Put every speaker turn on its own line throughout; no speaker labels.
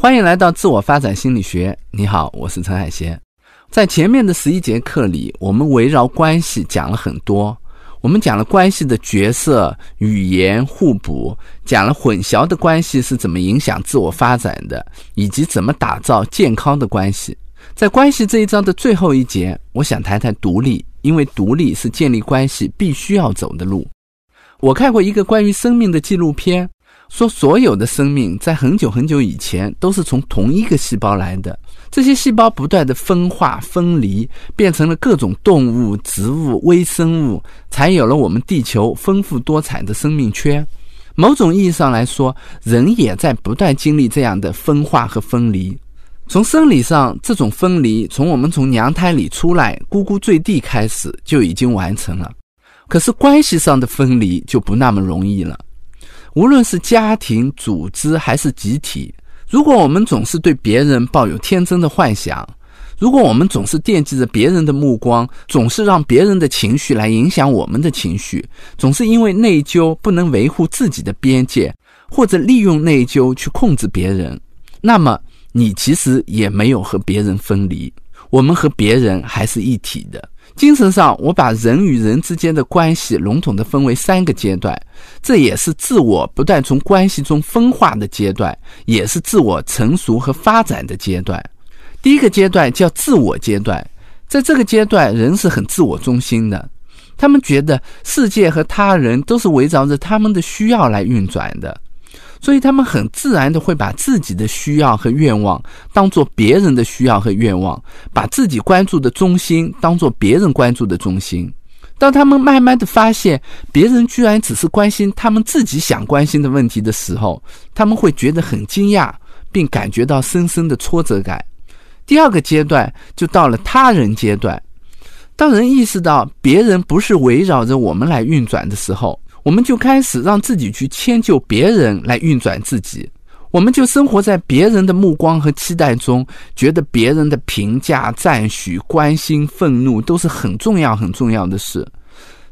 欢迎来到自我发展心理学。你好，我是陈海贤。在前面的十一节课里，我们围绕关系讲了很多。我们讲了关系的角色、语言互补，讲了混淆的关系是怎么影响自我发展的，以及怎么打造健康的关系。在关系这一章的最后一节，我想谈谈独立，因为独立是建立关系必须要走的路。我看过一个关于生命的纪录片。说所有的生命在很久很久以前都是从同一个细胞来的，这些细胞不断的分化分离，变成了各种动物、植物、微生物，才有了我们地球丰富多彩的生命圈。某种意义上来说，人也在不断经历这样的分化和分离。从生理上，这种分离从我们从娘胎里出来，咕咕坠地开始就已经完成了。可是关系上的分离就不那么容易了。无论是家庭、组织还是集体，如果我们总是对别人抱有天真的幻想，如果我们总是惦记着别人的目光，总是让别人的情绪来影响我们的情绪，总是因为内疚不能维护自己的边界，或者利用内疚去控制别人，那么你其实也没有和别人分离，我们和别人还是一体的。精神上，我把人与人之间的关系笼统地分为三个阶段，这也是自我不断从关系中分化的阶段，也是自我成熟和发展的阶段。第一个阶段叫自我阶段，在这个阶段，人是很自我中心的，他们觉得世界和他人都是围绕着他们的需要来运转的。所以他们很自然的会把自己的需要和愿望当做别人的需要和愿望，把自己关注的中心当做别人关注的中心。当他们慢慢的发现别人居然只是关心他们自己想关心的问题的时候，他们会觉得很惊讶，并感觉到深深的挫折感。第二个阶段就到了他人阶段，当人意识到别人不是围绕着我们来运转的时候。我们就开始让自己去迁就别人来运转自己，我们就生活在别人的目光和期待中，觉得别人的评价、赞许、关心、愤怒都是很重要、很重要的事。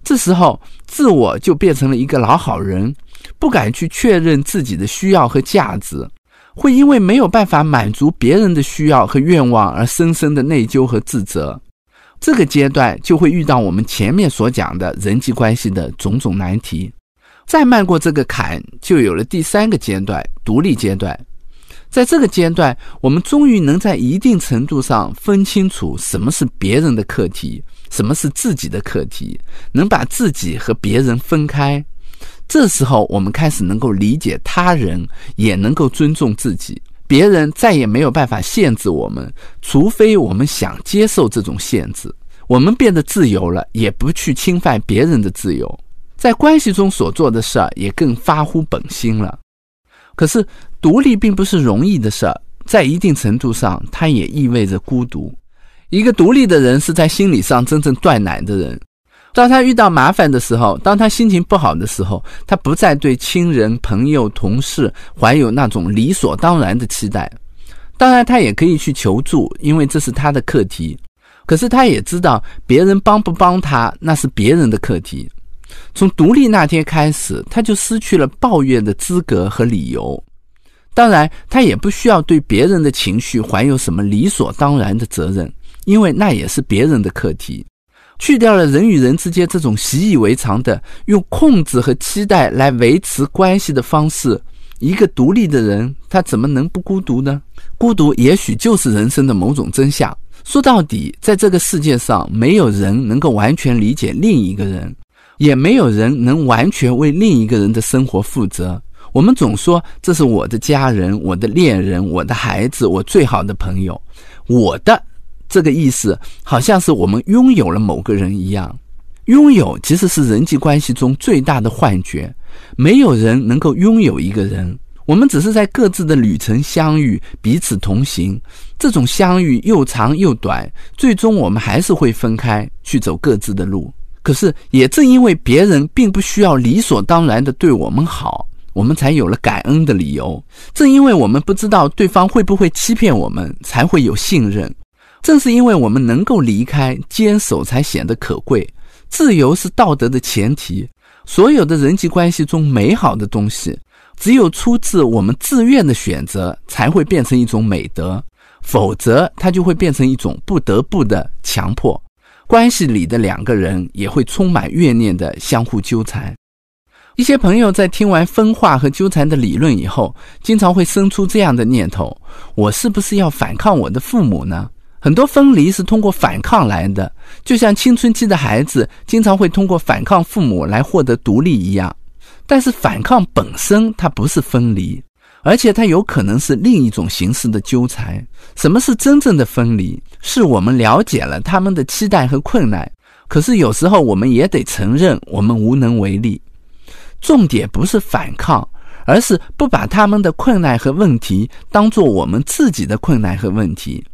这时候，自我就变成了一个老好人，不敢去确认自己的需要和价值，会因为没有办法满足别人的需要和愿望而深深的内疚和自责。这个阶段就会遇到我们前面所讲的人际关系的种种难题，再迈过这个坎，就有了第三个阶段——独立阶段。在这个阶段，我们终于能在一定程度上分清楚什么是别人的课题，什么是自己的课题，能把自己和别人分开。这时候，我们开始能够理解他人，也能够尊重自己。别人再也没有办法限制我们，除非我们想接受这种限制。我们变得自由了，也不去侵犯别人的自由，在关系中所做的事儿也更发乎本心了。可是，独立并不是容易的事儿，在一定程度上，它也意味着孤独。一个独立的人是在心理上真正断奶的人。当他遇到麻烦的时候，当他心情不好的时候，他不再对亲人、朋友、同事怀有那种理所当然的期待。当然，他也可以去求助，因为这是他的课题。可是，他也知道别人帮不帮他，那是别人的课题。从独立那天开始，他就失去了抱怨的资格和理由。当然，他也不需要对别人的情绪怀有什么理所当然的责任，因为那也是别人的课题。去掉了人与人之间这种习以为常的用控制和期待来维持关系的方式，一个独立的人，他怎么能不孤独呢？孤独也许就是人生的某种真相。说到底，在这个世界上，没有人能够完全理解另一个人，也没有人能完全为另一个人的生活负责。我们总说这是我的家人、我的恋人、我的孩子、我最好的朋友，我的。这个意思好像是我们拥有了某个人一样，拥有其实是人际关系中最大的幻觉。没有人能够拥有一个人，我们只是在各自的旅程相遇，彼此同行。这种相遇又长又短，最终我们还是会分开去走各自的路。可是也正因为别人并不需要理所当然的对我们好，我们才有了感恩的理由。正因为我们不知道对方会不会欺骗我们，才会有信任。正是因为我们能够离开、坚守，才显得可贵。自由是道德的前提。所有的人际关系中美好的东西，只有出自我们自愿的选择，才会变成一种美德，否则它就会变成一种不得不的强迫。关系里的两个人也会充满怨念的相互纠缠。一些朋友在听完分化和纠缠的理论以后，经常会生出这样的念头：我是不是要反抗我的父母呢？很多分离是通过反抗来的，就像青春期的孩子经常会通过反抗父母来获得独立一样。但是反抗本身它不是分离，而且它有可能是另一种形式的纠缠。什么是真正的分离？是我们了解了他们的期待和困难，可是有时候我们也得承认我们无能为力。重点不是反抗，而是不把他们的困难和问题当做我们自己的困难和问题，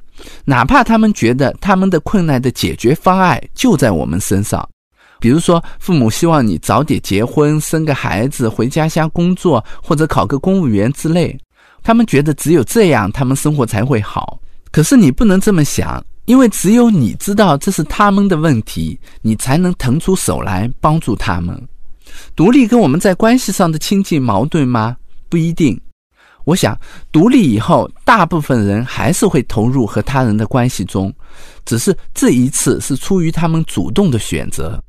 哪怕他们觉得他们的困难的解决方案就在我们身上。比如说，父母希望你早点结婚、生个孩子、回家乡工作，或者考个公务员之类。他们觉得只有这样，他们生活才会好。可是你不能这么想，因为只有你知道这是他们的问题，你才能腾出手来帮助他们。独立跟我们在关系上的亲近矛盾吗？不一定。我想，独立以后，大部分人还是会投入和他人的关系中，只是这一次是出于他们主动的选择。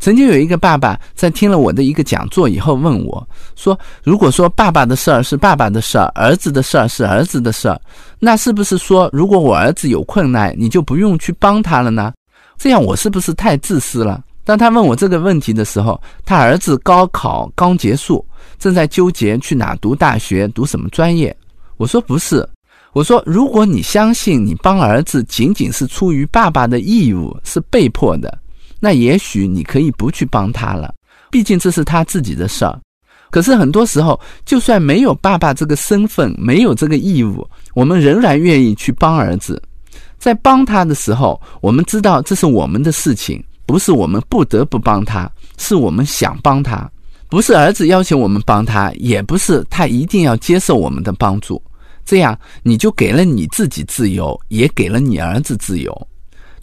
曾经有一个爸爸在听了我的一个讲座以后问我说：“如果说爸爸的事儿是爸爸的事儿，儿子的事儿是儿子的事儿，那是不是说如果我儿子有困难，你就不用去帮他了呢？这样我是不是太自私了？”当他问我这个问题的时候，他儿子高考刚结束，正在纠结去哪读大学、读什么专业。我说不是，我说如果你相信你帮儿子仅仅是出于爸爸的义务，是被迫的。那也许你可以不去帮他了，毕竟这是他自己的事儿。可是很多时候，就算没有爸爸这个身份，没有这个义务，我们仍然愿意去帮儿子。在帮他的时候，我们知道这是我们的事情，不是我们不得不帮他，是我们想帮他，不是儿子要求我们帮他，也不是他一定要接受我们的帮助。这样你就给了你自己自由，也给了你儿子自由。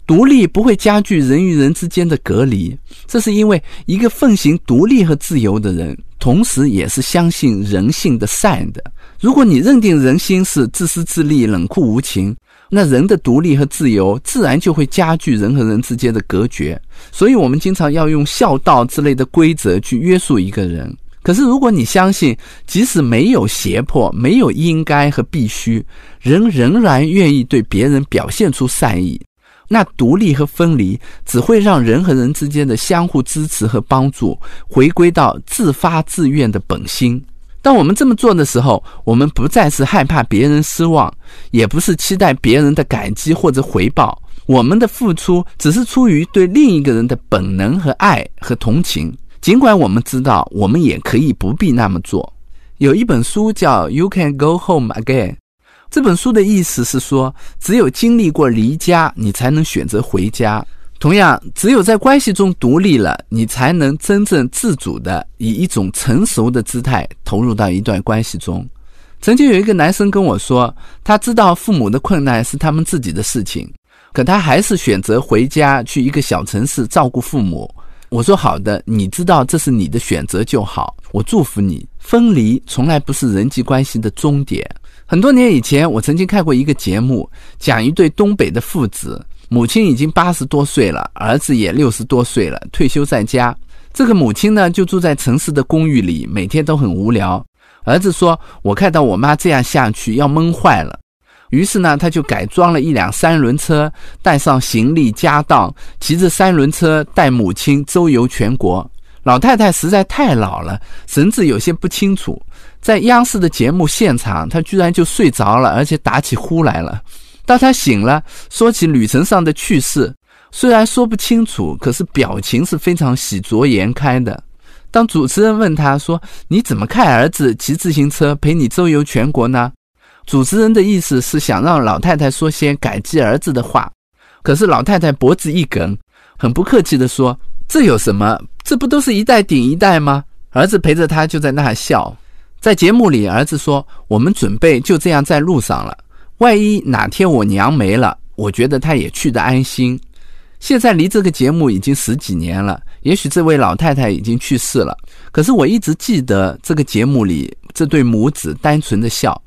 独立不会加剧人与人之间的隔离，这是因为一个奉行独立和自由的人，同时也是相信人性的善的。如果你认定人心是自私自利、冷酷无情，那人的独立和自由自然就会加剧人和人之间的隔绝。所以，我们经常要用孝道之类的规则去约束一个人。可是，如果你相信，即使没有胁迫、没有应该和必须，人仍然愿意对别人表现出善意。那独立和分离只会让人和人之间的相互支持和帮助回归到自发自愿的本心。当我们这么做的时候，我们不再是害怕别人失望，也不是期待别人的感激或者回报。我们的付出只是出于对另一个人的本能和爱和同情，尽管我们知道我们也可以不必那么做。有一本书叫《You Can Go Home Again》。这本书的意思是说，只有经历过离家，你才能选择回家。同样，只有在关系中独立了，你才能真正自主的以一种成熟的姿态投入到一段关系中。曾经有一个男生跟我说，他知道父母的困难是他们自己的事情，可他还是选择回家去一个小城市照顾父母。我说好的，你知道这是你的选择就好，我祝福你。分离从来不是人际关系的终点。很多年以前，我曾经看过一个节目，讲一对东北的父子，母亲已经八十多岁了，儿子也六十多岁了，退休在家。这个母亲呢，就住在城市的公寓里，每天都很无聊。儿子说：“我看到我妈这样下去，要闷坏了。”于是呢，他就改装了一辆三轮车，带上行李家当，骑着三轮车带母亲周游全国。老太太实在太老了，神志有些不清楚。在央视的节目现场，她居然就睡着了，而且打起呼来了。当他醒了，说起旅程上的趣事，虽然说不清楚，可是表情是非常喜逐颜开的。当主持人问他说：“你怎么看儿子骑自行车陪你周游全国呢？”主持人的意思是想让老太太说些感激儿子的话，可是老太太脖子一梗，很不客气地说：“这有什么？这不都是一代顶一代吗？”儿子陪着他就在那笑。在节目里，儿子说：“我们准备就这样在路上了。万一哪天我娘没了，我觉得他也去得安心。”现在离这个节目已经十几年了，也许这位老太太已经去世了。可是我一直记得这个节目里这对母子单纯的笑，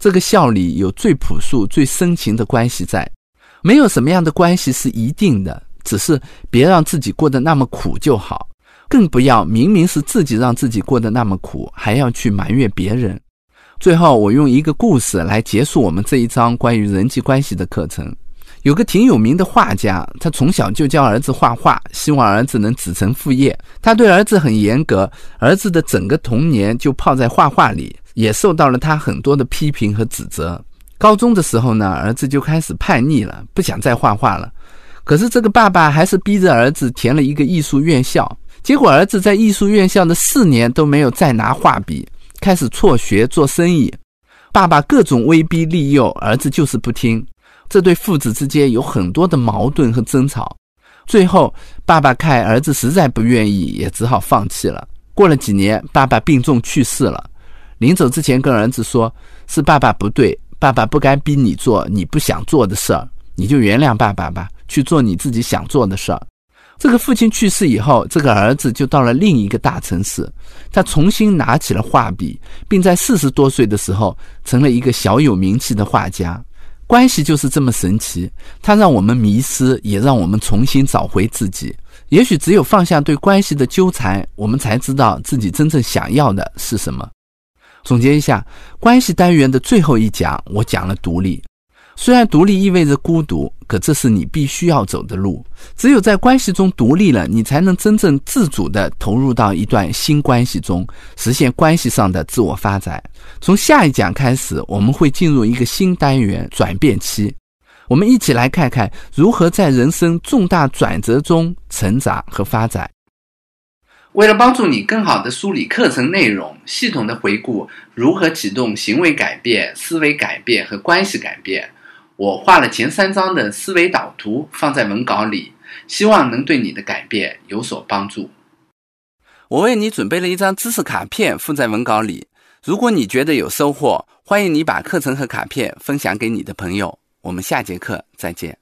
这个笑里有最朴素、最深情的关系在。没有什么样的关系是一定的，只是别让自己过得那么苦就好。更不要明明是自己让自己过得那么苦，还要去埋怨别人。最后，我用一个故事来结束我们这一章关于人际关系的课程。有个挺有名的画家，他从小就教儿子画画，希望儿子能子承父业。他对儿子很严格，儿子的整个童年就泡在画画里，也受到了他很多的批评和指责。高中的时候呢，儿子就开始叛逆了，不想再画画了。可是这个爸爸还是逼着儿子填了一个艺术院校，结果儿子在艺术院校的四年都没有再拿画笔，开始辍学做生意。爸爸各种威逼利诱，儿子就是不听。这对父子之间有很多的矛盾和争吵，最后爸爸看儿子实在不愿意，也只好放弃了。过了几年，爸爸病重去世了，临走之前跟儿子说：“是爸爸不对，爸爸不该逼你做你不想做的事儿，你就原谅爸爸吧，去做你自己想做的事儿。”这个父亲去世以后，这个儿子就到了另一个大城市，他重新拿起了画笔，并在四十多岁的时候成了一个小有名气的画家。关系就是这么神奇，它让我们迷失，也让我们重新找回自己。也许只有放下对关系的纠缠，我们才知道自己真正想要的是什么。总结一下，关系单元的最后一讲，我讲了独立。虽然独立意味着孤独，可这是你必须要走的路。只有在关系中独立了，你才能真正自主地投入到一段新关系中，实现关系上的自我发展。从下一讲开始，我们会进入一个新单元——转变期。我们一起来看看如何在人生重大转折中成长和发展。为了帮助你更好地梳理课程内容，系统的回顾如何启动行为改变、思维改变和关系改变。我画了前三章的思维导图，放在文稿里，希望能对你的改变有所帮助。我为你准备了一张知识卡片，附在文稿里。如果你觉得有收获，欢迎你把课程和卡片分享给你的朋友。我们下节课再见。